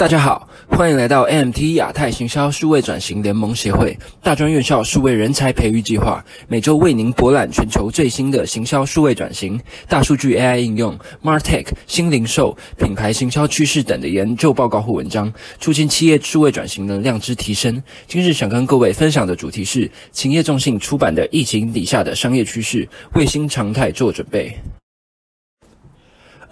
大家好，欢迎来到 MT 亚太行销数位转型联盟协会大专院校数位人才培育计划，每周为您博览全球最新的行销数位转型、大数据 AI 应用、Martech 新零售、品牌行销趋势等的研究报告或文章，促进企业数位转型能量之提升。今日想跟各位分享的主题是企业众信出版的《疫情底下的商业趋势》，为新常态做准备。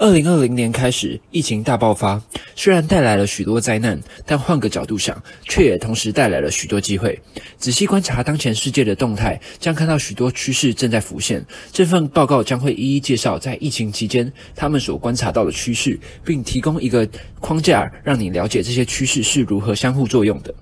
二零二零年开始，疫情大爆发，虽然带来了许多灾难，但换个角度想，却也同时带来了许多机会。仔细观察当前世界的动态，将看到许多趋势正在浮现。这份报告将会一一介绍在疫情期间他们所观察到的趋势，并提供一个框架，让你了解这些趋势是如何相互作用的。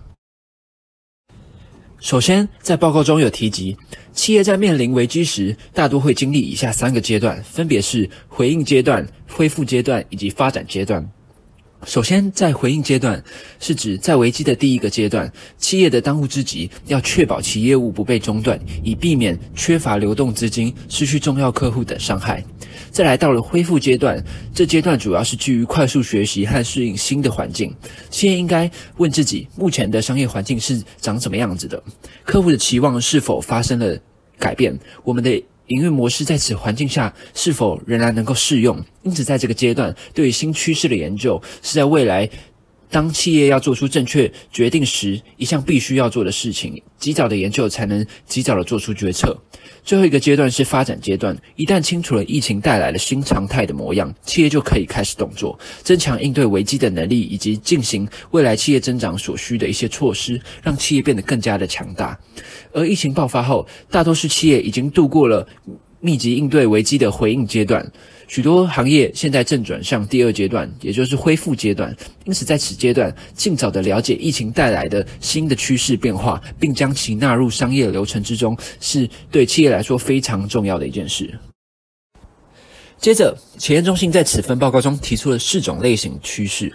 首先，在报告中有提及，企业在面临危机时，大多会经历以下三个阶段，分别是回应阶段、恢复阶段以及发展阶段。首先，在回应阶段，是指在危机的第一个阶段，企业的当务之急要确保其业务不被中断，以避免缺乏流动资金、失去重要客户等伤害。再来到了恢复阶段，这阶段主要是基于快速学习和适应新的环境。企业应该问自己，目前的商业环境是长什么样子的？客户的期望是否发生了改变？我们的营运模式在此环境下是否仍然能够适用？因此，在这个阶段，对于新趋势的研究是在未来当企业要做出正确决定时一项必须要做的事情。及早的研究才能及早的做出决策。最后一个阶段是发展阶段，一旦清楚了疫情带来的新常态的模样，企业就可以开始动作，增强应对危机的能力，以及进行未来企业增长所需的一些措施，让企业变得更加的强大。而疫情爆发后，大多数企业已经度过了密集应对危机的回应阶段。许多行业现在正转向第二阶段，也就是恢复阶段。因此，在此阶段，尽早的了解疫情带来的新的趋势变化，并将其纳入商业流程之中，是对企业来说非常重要的一件事。接着，企业中心在此份报告中提出了四种类型趋势。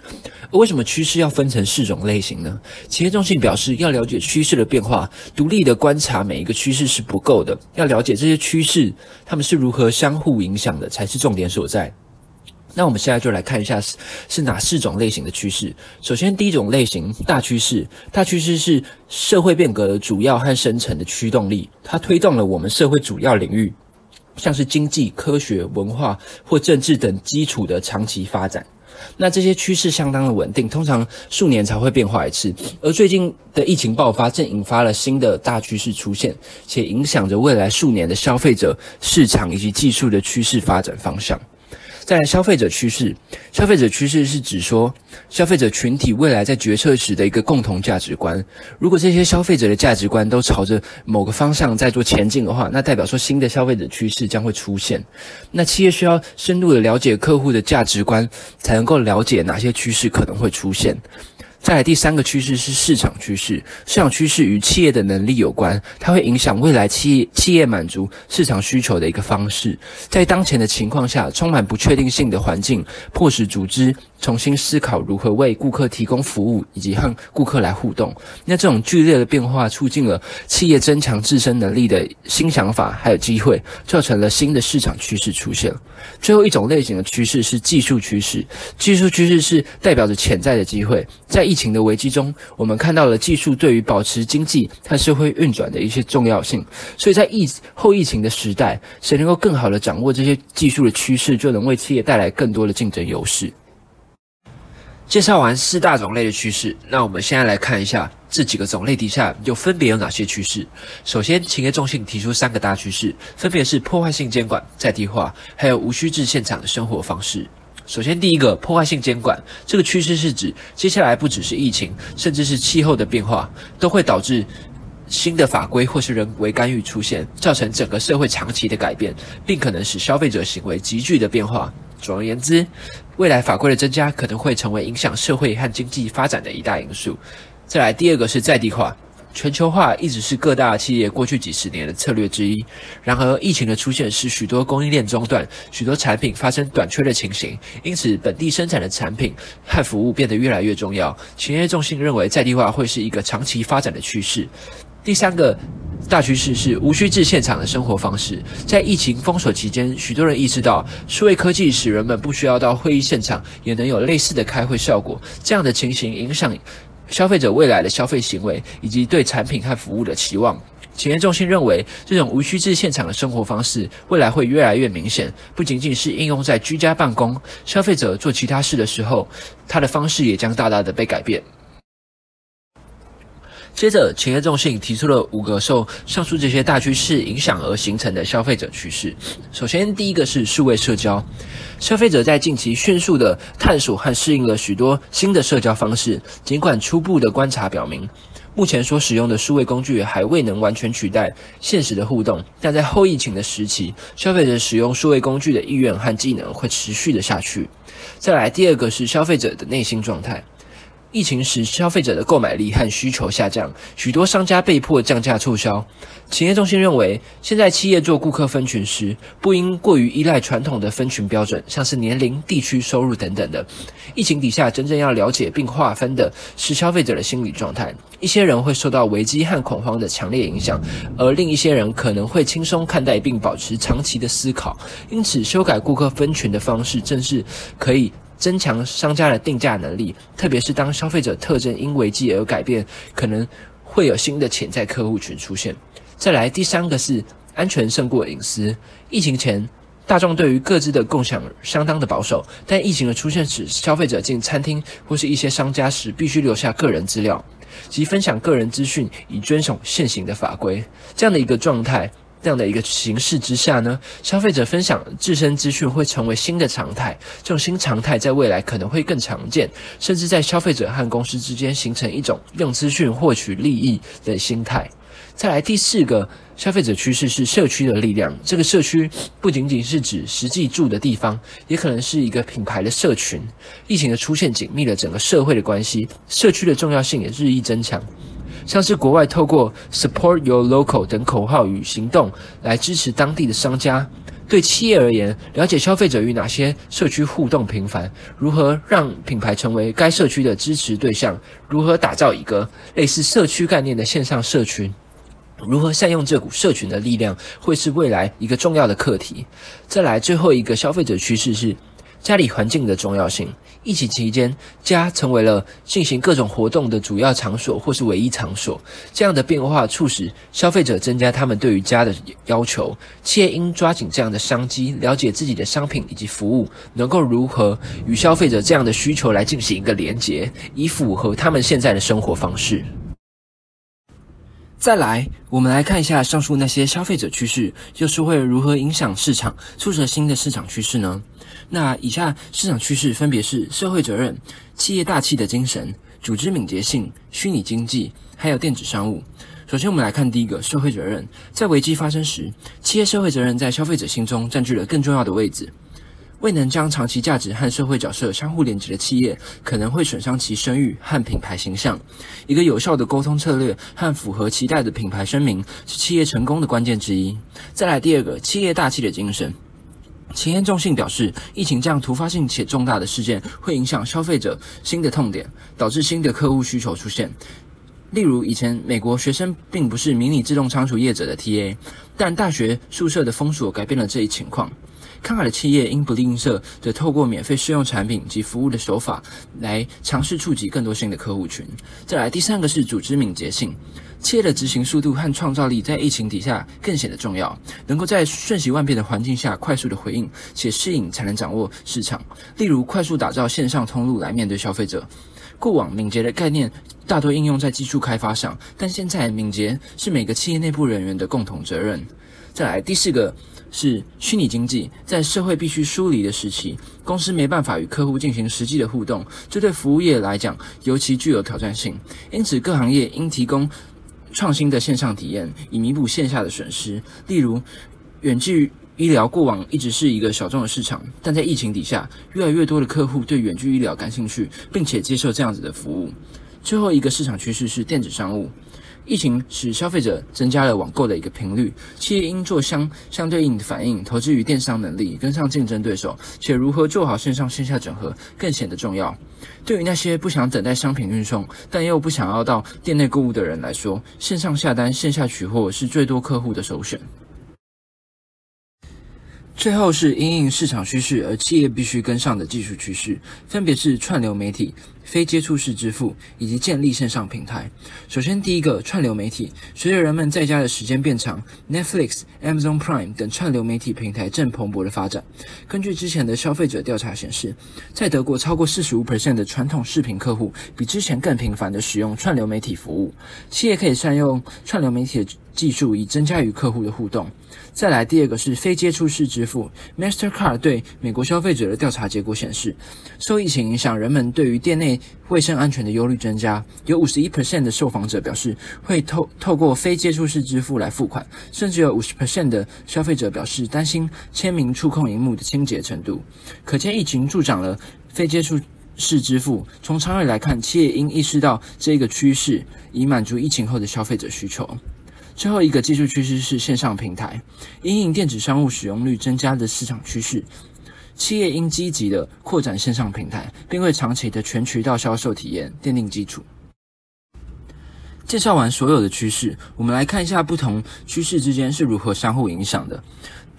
为什么趋势要分成四种类型呢？企业中心表示，要了解趋势的变化，独立的观察每一个趋势是不够的，要了解这些趋势它们是如何相互影响的，才是重点所在。那我们现在就来看一下是是哪四种类型的趋势。首先，第一种类型大趋势，大趋势是社会变革的主要和深层的驱动力，它推动了我们社会主要领域。像是经济、科学、文化或政治等基础的长期发展，那这些趋势相当的稳定，通常数年才会变化一次。而最近的疫情爆发，正引发了新的大趋势出现，且影响着未来数年的消费者市场以及技术的趋势发展方向。再来消费者趋势，消费者趋势是指说消费者群体未来在决策时的一个共同价值观。如果这些消费者的价值观都朝着某个方向在做前进的话，那代表说新的消费者趋势将会出现。那企业需要深入的了解客户的价值观，才能够了解哪些趋势可能会出现。再来第三个趋势是市场趋势，市场趋势与企业的能力有关，它会影响未来企业企业满足市场需求的一个方式。在当前的情况下，充满不确定性的环境，迫使组织重新思考如何为顾客提供服务，以及和顾客来互动。那这种剧烈的变化，促进了企业增强自身能力的新想法，还有机会，造成了新的市场趋势出现。最后一种类型的趋势是技术趋势，技术趋势是代表着潜在的机会，在疫情的危机中，我们看到了技术对于保持经济和社会运转的一些重要性。所以在疫后疫情的时代，谁能够更好的掌握这些技术的趋势，就能为企业带来更多的竞争优势。介绍完四大种类的趋势，那我们现在来看一下这几个种类底下又分别有哪些趋势。首先，企业中心提出三个大趋势，分别是破坏性监管、在地化，还有无需至现场的生活方式。首先，第一个破坏性监管，这个趋势是指接下来不只是疫情，甚至是气候的变化，都会导致新的法规或是人为干预出现，造成整个社会长期的改变，并可能使消费者行为急剧的变化。总而言之，未来法规的增加可能会成为影响社会和经济发展的一大因素。再来，第二个是在地化。全球化一直是各大企业过去几十年的策略之一。然而，疫情的出现使许多供应链中断，许多产品发生短缺的情形，因此本地生产的产品和服务变得越来越重要。企业重心认为，在地化会是一个长期发展的趋势。第三个大趋势是无需至现场的生活方式。在疫情封锁期间，许多人意识到数位科技使人们不需要到会议现场，也能有类似的开会效果。这样的情形影响消费者未来的消费行为以及对产品和服务的期望。企业中心认为，这种无需至现场的生活方式未来会越来越明显，不仅仅是应用在居家办公，消费者做其他事的时候，他的方式也将大大的被改变。接着，企业中心提出了五个受上述这些大趋势影响而形成的消费者趋势。首先，第一个是数位社交，消费者在近期迅速的探索和适应了许多新的社交方式。尽管初步的观察表明，目前所使用的数位工具还未能完全取代现实的互动，但在后疫情的时期，消费者使用数位工具的意愿和技能会持续的下去。再来，第二个是消费者的内心状态。疫情使消费者的购买力和需求下降，许多商家被迫降价促销。企业中心认为，现在企业做顾客分群时，不应过于依赖传统的分群标准，像是年龄、地区、收入等等的。疫情底下，真正要了解并划分的是消费者的心理状态。一些人会受到危机和恐慌的强烈影响，而另一些人可能会轻松看待并保持长期的思考。因此，修改顾客分群的方式，正是可以。增强商家的定价能力，特别是当消费者特征因危机而改变，可能会有新的潜在客户群出现。再来，第三个是安全胜过隐私。疫情前，大众对于各自的共享相当的保守，但疫情的出现使消费者进餐厅或是一些商家时，必须留下个人资料及分享个人资讯，以遵守现行的法规。这样的一个状态。这样的一个形式之下呢，消费者分享自身资讯会成为新的常态。这种新常态在未来可能会更常见，甚至在消费者和公司之间形成一种用资讯获取利益的心态。再来第四个消费者趋势是社区的力量。这个社区不仅仅是指实际住的地方，也可能是一个品牌的社群。疫情的出现紧密了整个社会的关系，社区的重要性也日益增强。像是国外透过 “Support Your Local” 等口号与行动来支持当地的商家。对企业而言，了解消费者与哪些社区互动频繁，如何让品牌成为该社区的支持对象，如何打造一个类似社区概念的线上社群，如何善用这股社群的力量，会是未来一个重要的课题。再来，最后一个消费者趋势是。家里环境的重要性。疫情期间，家成为了进行各种活动的主要场所或是唯一场所。这样的变化促使消费者增加他们对于家的要求。企业应抓紧这样的商机，了解自己的商品以及服务能够如何与消费者这样的需求来进行一个连结，以符合他们现在的生活方式。再来，我们来看一下上述那些消费者趋势，又是会如何影响市场，促成新的市场趋势呢？那以下市场趋势分别是社会责任、企业大气的精神、组织敏捷性、虚拟经济，还有电子商务。首先，我们来看第一个社会责任。在危机发生时，企业社会责任在消费者心中占据了更重要的位置。未能将长期价值和社会角色相互连接的企业，可能会损伤其声誉和品牌形象。一个有效的沟通策略和符合期待的品牌声明，是企业成功的关键之一。再来第二个，企业大气的精神。前沿中信表示，疫情这样突发性且重大的事件，会影响消费者新的痛点，导致新的客户需求出现。例如，以前美国学生并不是迷你自动仓储业者的 TA，但大学宿舍的封锁改变了这一情况。看好的企业因不吝啬的透过免费试用产品及服务的手法来尝试触及更多新的客户群。再来，第三个是组织敏捷性，企业的执行速度和创造力在疫情底下更显得重要，能够在瞬息万变的环境下快速的回应且适应，才能掌握市场。例如，快速打造线上通路来面对消费者。过往敏捷的概念大多应用在技术开发上，但现在敏捷是每个企业内部人员的共同责任。再来，第四个。是虚拟经济在社会必须疏离的时期，公司没办法与客户进行实际的互动，这对服务业来讲尤其具有挑战性。因此，各行业应提供创新的线上体验，以弥补线下的损失。例如，远距医疗过往一直是一个小众的市场，但在疫情底下，越来越多的客户对远距医疗感兴趣，并且接受这样子的服务。最后一个市场趋势是电子商务。疫情使消费者增加了网购的一个频率，企业应做相相对应的反应，投资于电商能力，跟上竞争对手，且如何做好线上线下整合更显得重要。对于那些不想等待商品运送，但又不想要到店内购物的人来说，线上下单、线下取货是最多客户的首选。最后是因应市场趋势而企业必须跟上的技术趋势，分别是串流媒体、非接触式支付以及建立线上平台。首先，第一个串流媒体，随着人们在家的时间变长，Netflix、Amazon Prime 等串流媒体平台正蓬勃的发展。根据之前的消费者调查显示，在德国超过四十五 percent 的传统视频客户比之前更频繁的使用串流媒体服务。企业可以善用串流媒体技术，以增加与客户的互动。再来，第二个是非接触式支付。Mastercard 对美国消费者的调查结果显示，受疫情影响，人们对于店内卫生安全的忧虑增加。有五十一 percent 的受访者表示会透透过非接触式支付来付款，甚至有五十 percent 的消费者表示担心签名触控荧幕的清洁程度。可见，疫情助长了非接触式支付。从长远来看，企业应意识到这个趋势，以满足疫情后的消费者需求。最后一个技术趋势是线上平台，因应电子商务使用率增加的市场趋势，企业应积极的扩展线上平台，并为长期的全渠道销售体验奠定基础。介绍完所有的趋势，我们来看一下不同趋势之间是如何相互影响的。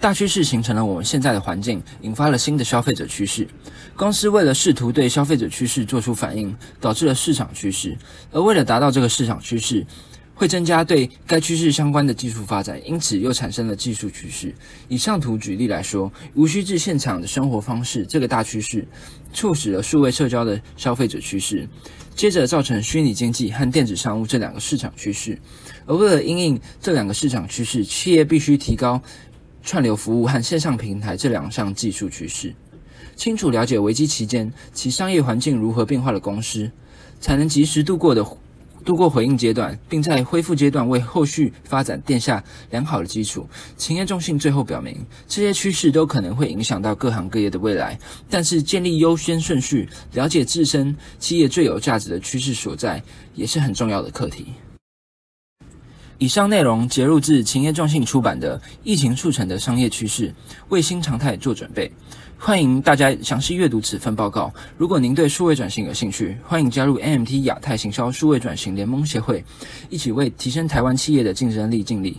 大趋势形成了我们现在的环境，引发了新的消费者趋势。公司为了试图对消费者趋势做出反应，导致了市场趋势。而为了达到这个市场趋势，会增加对该趋势相关的技术发展，因此又产生了技术趋势。以上图举例来说，无需至现场的生活方式这个大趋势，促使了数位社交的消费者趋势，接着造成虚拟经济和电子商务这两个市场趋势。而为了因应这两个市场趋势，企业必须提高串流服务和线上平台这两项技术趋势。清楚了解危机期间其商业环境如何变化的公司，才能及时度过的。度过回应阶段，并在恢复阶段为后续发展奠下良好的基础。企业重信最后表明，这些趋势都可能会影响到各行各业的未来，但是建立优先顺序，了解自身企业最有价值的趋势所在，也是很重要的课题。以上内容节录自勤业众信出版的《疫情促成的商业趋势》，为新常态做准备。欢迎大家详细阅读此份报告。如果您对数位转型有兴趣，欢迎加入 AMT 亚太行销数位转型联盟协会，一起为提升台湾企业的竞争力尽力。